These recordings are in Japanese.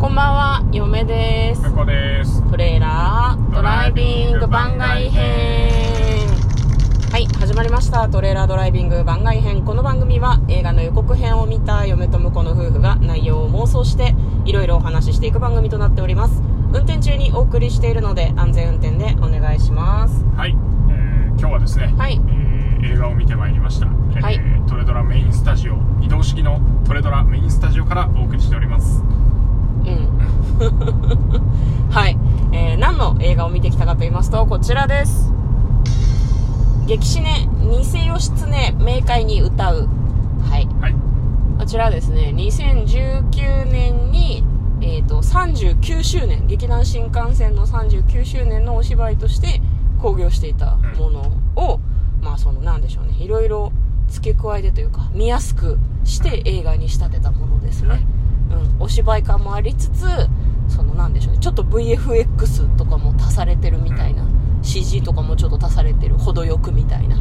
こんばんは、嫁です。ですトレーラードライビング番外編。はい、始まりました。トレーラードライビング番外編。この番組は映画の予告編を見た嫁と婿の夫婦が内容を妄想していろいろお話ししていく番組となっております。運転中にお送りしているので安全運転でお願いします。はい、えー今日はですね、はいえー映画を見てまいりました、えーはいトレドラメインスタジオ移動式のトレドラメインスタジオからお送りしておりますうん。はい、えー何の映画を見てきたかと言いますと、こちらです。激死ね、偽義経、明快に歌う。はい。はいこちらはですね、2019年に、えっ、と、39周年、劇団新幹線の39周年のお芝居として興行していたものを、まあその、なんでしょうね、いろいろ付け加えてというか、見やすくして映画に仕立てたものですね。はいうん、お芝居感もありつつ、その、なんでしょうね、ちょっと VFX とかも足されてるみたいな、CG とかもちょっと足されてる、程よくみたいな。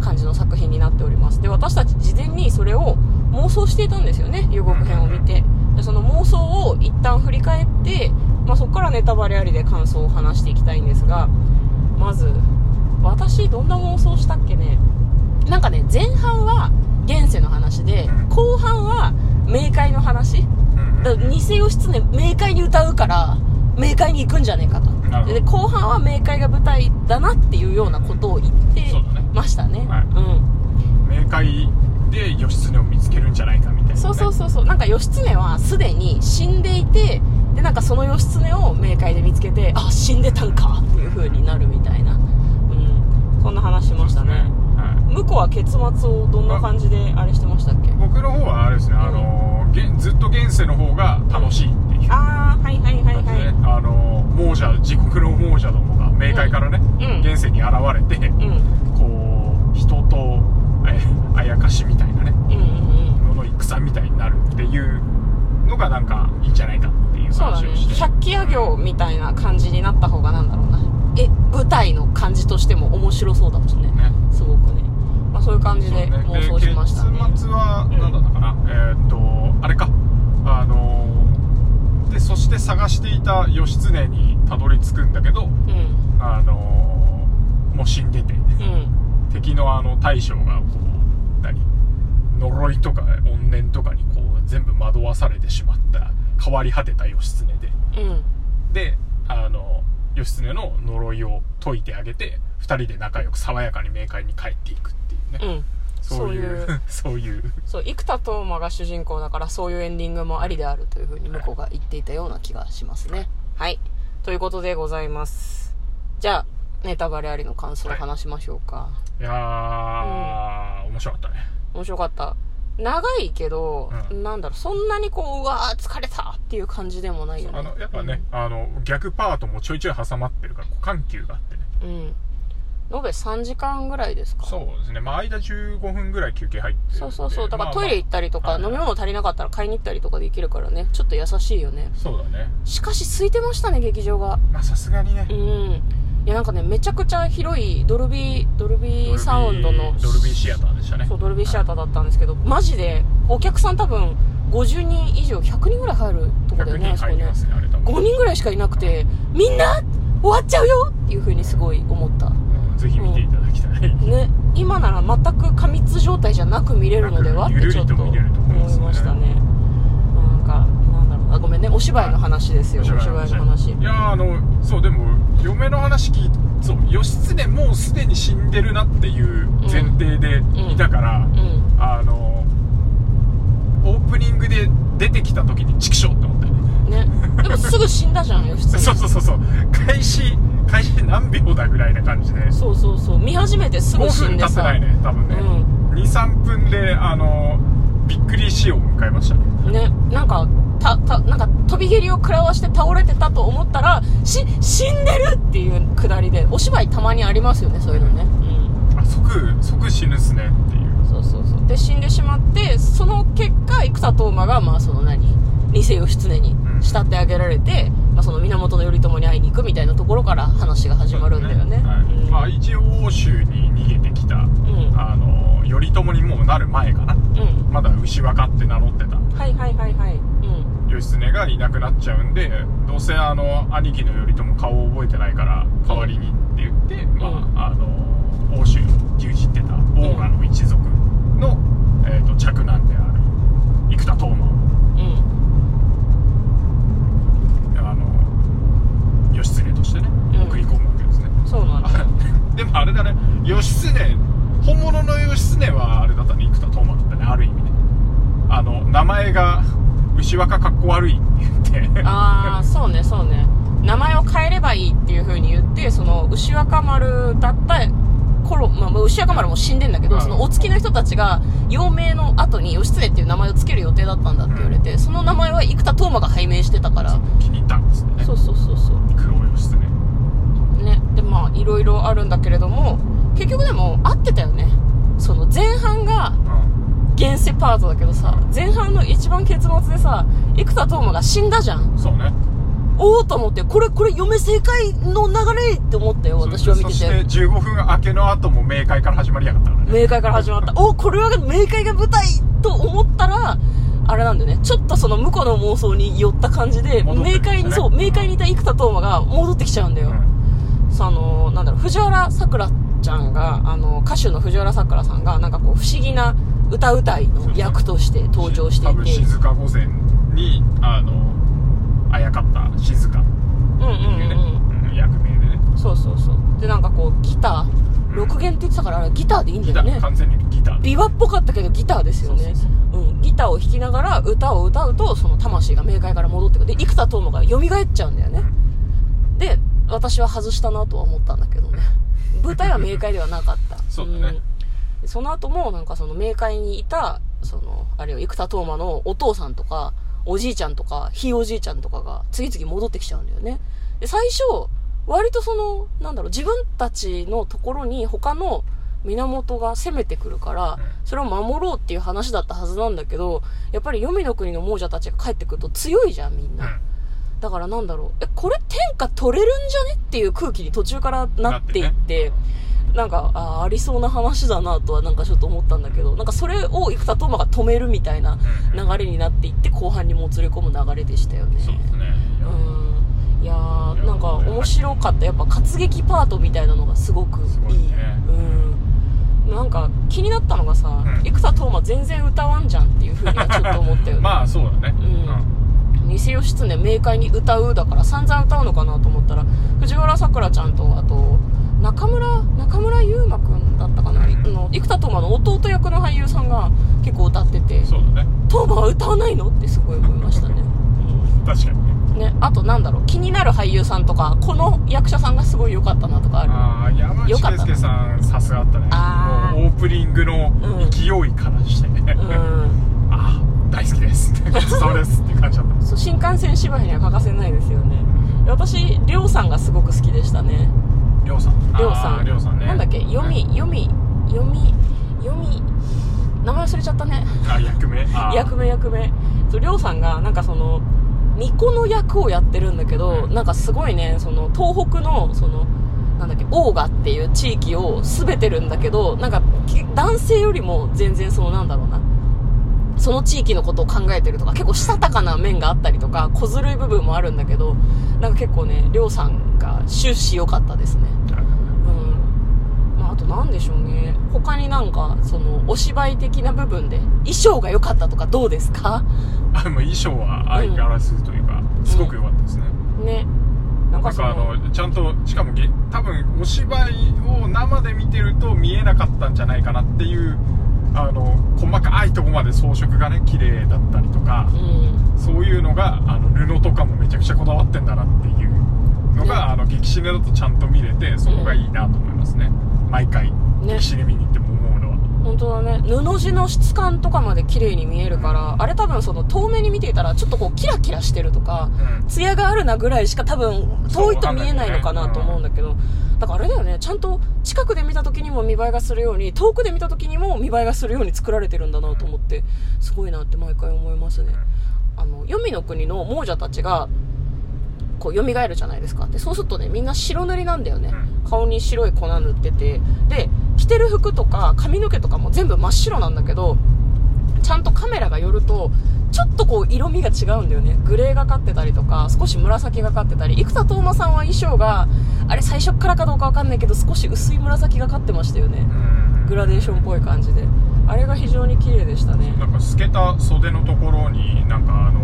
感じの作品になっております。で私たち事前にそれを妄想していたんですよね予告編を見て。でその妄想を一旦振り返って、まあ、そこからネタバレありで感想を話していきたいんですがまず私どんな妄想したっけね？なんかね前半は現世の話で後半は冥界の話。うんだから偽義経冥界に歌うから冥界に行くんじゃねえかと。で後半は冥界が舞台だなっていうようなことを言ってましたね。はい。うん。冥界で義経を見つけるんじゃないかみたいな、ね、そうそうそうそう。なんか義経はすでに死んでいてでなんかその義経を冥界で見つけてあ死んでたんかっていう風になるみたいなうんそんな話しましたねは結末をどんな感じであれしてましたっけ？僕の方はあれですね、あのずっと現世の方が楽しいっていう。ああはいはいはいはい。あのー亡者地獄の亡者どもが冥界からね、うん。現世に現れて、うん。こう人とえあやかしみたいなねうんうんうん。のの戦みたいになるっていうのがなんかいいんじゃないかっていうそうだね。話をして百鬼夜行みたいな感じになった方がなんだろうな。え舞台の感じとしても面白そうだもんねそういう感じで妄想しました。ねで結末はうん何だったかな、えーっとあれか。あのーでそして探していた義経にたどり着くんだけどうん。あのーもう死んでて。うん。敵のあの大将がこう何？呪いとか怨念とかにこう全部惑わされてしまった変わり果てた義経で。うん。であの義経の呪いを解いてあげて2人で仲良く爽やかに冥界に帰っていくってね、うん。そういう そういう。そう生田斗真が主人公だからそういうエンディングもありであるというふうに向こうが言っていたような気がしますね。はい。ということでございます。じゃあネタバレありの感想を話しましょうか、いやー、面白かったね。面白かった。長いけど、うん。なんだろうそんなにこううわー疲れたっていう感じでもないよね。あのやっぱね、あの逆パートもちょいちょい挟まってるからこう緩急があってね。うん、うん延べ3時間ぐらいですか？そうですね。まあ間15分ぐらい休憩入ってそうそうそう。だからまあトイレ行ったりとか、はい飲み物足りなかったら買いに行ったりとかできるからね。ちょっと優しいよね。そうだね。しかし空いてましたね劇場が。まあさすがにね。うん。いやなんかねめちゃくちゃ広いドルビードルビーサウンドのドルビーシアターでしたね。そうドルビーシアターだったんですけどマジでお客さん多分50人以上100人ぐらい入るとこだよね100あそこね。人入りますねあれ多分。5人ぐらいしかいなくてみんな終わっちゃうよっていう風にすごい思ったぜひ見ていただきたい、ね今なら全く過密状態じゃなく見れるのではってちょっと思いましたね。なんかなんだろうあごめんね。お芝居の話ですよ。お芝居の話。いやーあのそうでも嫁の話聞いそう義経もうすでに死んでるなっていう前提でいたから、うん。あのオープニングで出てきた時にチクショーって思ったよね。ね。でもすぐ死んだじゃん義経。そうそうそうそう。開始開始何秒だぐらいな感じで。そうそうそう。見始めてすぐ5分死んでさ。経ってないね多分ね、23分であのびっくり死を迎えましたね。ねなんかたたなんか飛び蹴りを食らわして倒れてたと思ったらし死んでるっていうくだりでお芝居たまにありますよねそういうのね。うん。あ即即死ぬっすねっていう。そうそうそう。で死んでしまってその結果生田斗真がまあその何偽義経に慕ってあげられて、まあ、その源頼朝に会いに行くみたいなところからはいうんまあ、一応欧州に逃げてきた、ん。あの頼朝にもうなる前かな。うん。まだ牛若って名乗ってた。はいはいはいはい。うん。義経がいなくなっちゃうんでどうせあの兄貴の頼朝顔を覚えてないから代わりにって言って、まああの欧州を牛耳ってたオーガの一族の、えー、と嫡男である生田斗真をうんあの義経としてねうん送り込むわけですね、そうなんだよでもあれだね義経本物の義経はあれだったね生田斗真だったねある意味ねあの名前が牛若かっこ悪いって言ってああそうねそうね名前を変えればいいっていう風に言ってその牛若丸だった頃、まあ、まあ牛若丸も死んでんだけど、うんそのお付きの人たちが幼名の後に義経っていう名前を付ける予定だったんだって言われて、その名前は生田斗真が拝命してたから。気に入ったんですね。そうそうそうそう。黒義経ね。でまあいろいろあるんだけれども結局でも合ってたよね。その前半がう現世パートだけどさ前半の一番結末でさ生田斗真が死んだじゃんん。そうねおおと思ってこれこれ嫁正解の流れって思ったよ私は見てそしてて15分明けの後も冥界から始まりやがったからね。冥界から始まった。おこれは冥界が舞台と思ったらあれなんだよね。ちょっとその向こうの妄想に寄った感じでですね。冥界にそう冥界にいた生田斗真が戻ってきちゃうんだよ、さあのなんだろう藤原さくらちゃんがあの歌手の藤原さくらさんがなんかこう不思議な歌うたいの役として登場していて。静か御前にあのあやかった静か。ってうんうんいうね、うん。うん役名でね。そうそうそう。でなんかこうギター。6弦って言ってたからあれギターでいいんだよね。完全にギター琵琶っぽかったけどギターですよね。そううん、ギターを弾きながら歌を歌うとその魂が冥界から戻ってくる。で生田斗真が蘇っちゃうんだよね。で私は外したなとは思ったんだけどね。舞台は冥界ではなかった。そうだね。ん。その後もなんかその冥界にいたそのあれよ生田斗真のお父さんとかおじいちゃんとかひいおじいちゃんとかが次々戻ってきちゃうんだよね。で最初割とそのなんだろう自分たちのところに他の源が攻めてくるから、うん。それを守ろうっていう話だったはずなんだけどやっぱり黄泉の国の亡者たちが帰ってくると強いじゃんみんな、うん。だからなんだろうえこれ天下取れるんじゃねっていう空気に途中からなっていってなんかあーありそうな話だなとはなんかちょっと思ったんだけどなんかそれを生田斗真が止めるみたいなうん。流れになっていって後半にもつれ込む流れでしたよね。そうですね。うん。いやーなんか面白かった。やっぱ活劇パートみたいなのがすごくいい。ね。うん。なんか気になったのがさ、うん。生田斗真全然歌わんじゃんっていうふうにはちょっと思ったよね。まあそうだね。うん。偽義経冥界に歌うだから散々歌うのかなと思ったら藤原さくらちゃんとあと中村中村悠馬くんだったかな、うん。あの生田斗真の弟役の俳優さんが結構歌ってて。そうだね。斗真は歌わないの？ってすごい思いましたね、確かにね。あとなんだろう？気になる俳優さんとかこの役者さんがすごい良かったなとかある？ああ山内よかった圭介さんさすがだったね。あオープニングのうん。勢いからしてね、うん。ああ大好きです。そうですって感じだった。そう新幹線芝居には欠かせないですよね。私りょうさんがすごく好きでしたねりょうさん。りょうさん。りょうさんね。なんだっけ？読み読み読み読み名前忘れちゃったね。あ役名？役名役名。そうりょうさんがなんかその巫女の役をやってるんだけど、うん。なんかすごいねその東北のそのなんだっけ？オーガっていう地域を全てるんだけどなんかき男性よりも全然そのなんだろうな。その地域のことを考えてるとか結構したたかな面があったりとか小ずるい部分もあるんだけどなんか結構ねりょうさんが終始良かったですねと何でしょうね。他になんかそのお芝居的な部分で衣装が良かったとかどうですか？あでも衣装は相変わらずというか、すごく良かったですね、ね。なんかあののちゃんとしかもげ多分お芝居を生で見てると見えなかったんじゃないかなっていうあの細かいとこまで装飾がね綺麗だったりとかうん。そういうのがあの布とかもめちゃくちゃこだわってんだなっていうのが、ね。あの激シネだとちゃんと見れてそこがいいなと思いますね、毎回ね。激シネ見に行っても思うのは、本当だね。布地の質感とかまで綺麗に見えるからあれ多分その遠目に見ていたらちょっとこうキラキラしてるとかうん。艶があるなぐらいしか多分遠いと見えないのかなと思うんだけどだからあれだよね。ちゃんと近くで見た時にも見栄えがするように遠くで見た時にも見栄えがするように作られてるんだなと思ってすごいなって毎回思いますね。あの黄泉の国の亡者たちがこう蘇るじゃないですか。でそうするとねみんな白塗りなんだよね。顔に白い粉塗ってて。で着てる服とか髪の毛とかも全部真っ白なんだけどちゃんとカメラが寄るとちょっとこう色味が違うんだよね。グレーがかってたりとか少し紫がかってたり。生田斗真さんは衣装があれ最初からかどうかわかんないけど少し薄い紫がかってましたよね。うん。グラデーションっぽい感じで。あれが非常に綺麗でしたね。なんか透けた袖のところになんかあの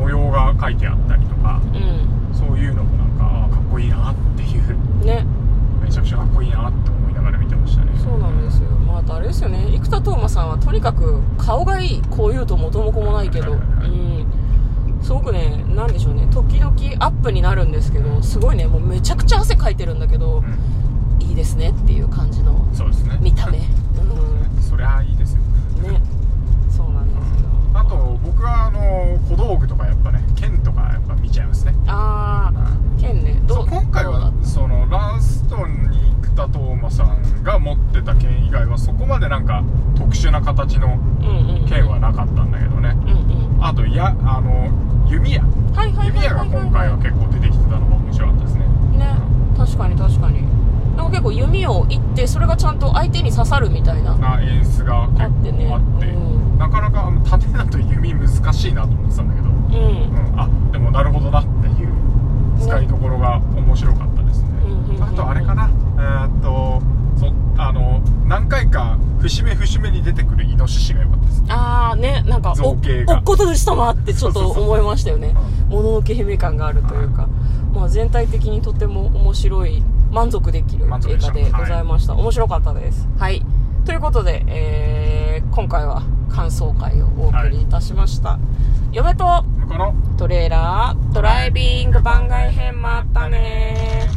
模様が書いてあったりとかうそういうのもなんかあかっこいいなっていうんね。めちゃくちゃかっこいいなって思いながら見てましたね。そうなんですよ、まあ、あとあれですよね。生田斗真さんはとにかく顔がいいこう言うと元も子もないけど、はいはいはいうん、すごくねなんでしょうね。時々アップになるんですけどすごいねもうめちゃくちゃ汗かいてるんだけどうん。いいですねっていう感じのそうですね。見た目。うそりゃいいですよんね。そうなんですよ。あと僕はあの小道具とかやっぱね剣とかやっぱ見ちゃいますねああ剣ねどそうう今回はどうだそのラストに生田斗真さんが持ってた剣以外はそこまでなんか特殊な形のうんうん。剣はなかったんだけどね。うんうん。あとやあの弓矢。弓矢が今回は結構出てきてたのが面白かったですね。ね。確かに確かに。なんか結構弓をいってそれがちゃんと相手に刺さるみたいな。な演出が結構あって。ねあってうん。なかなかあの盾だと弓難しいなと思ってたんだけど、うん。うん、あでもなるほどなっていう使いどころが面白かったですね。うんうんうんうん。あとあれかな。えーっとそあの何回か節目節目に出てくるイノシシが良かったですああねなんかお造形が。おっこと主様ってちょっと思いましたよね。もののけ姫感があるというか、まあ、全体的にとても面白い満足できる映画でございました、面白かったです。はい。ということで、えー、今回は感想会をお送りいたしました、嫁と向こうの。トレーラードライビング番外編もあったね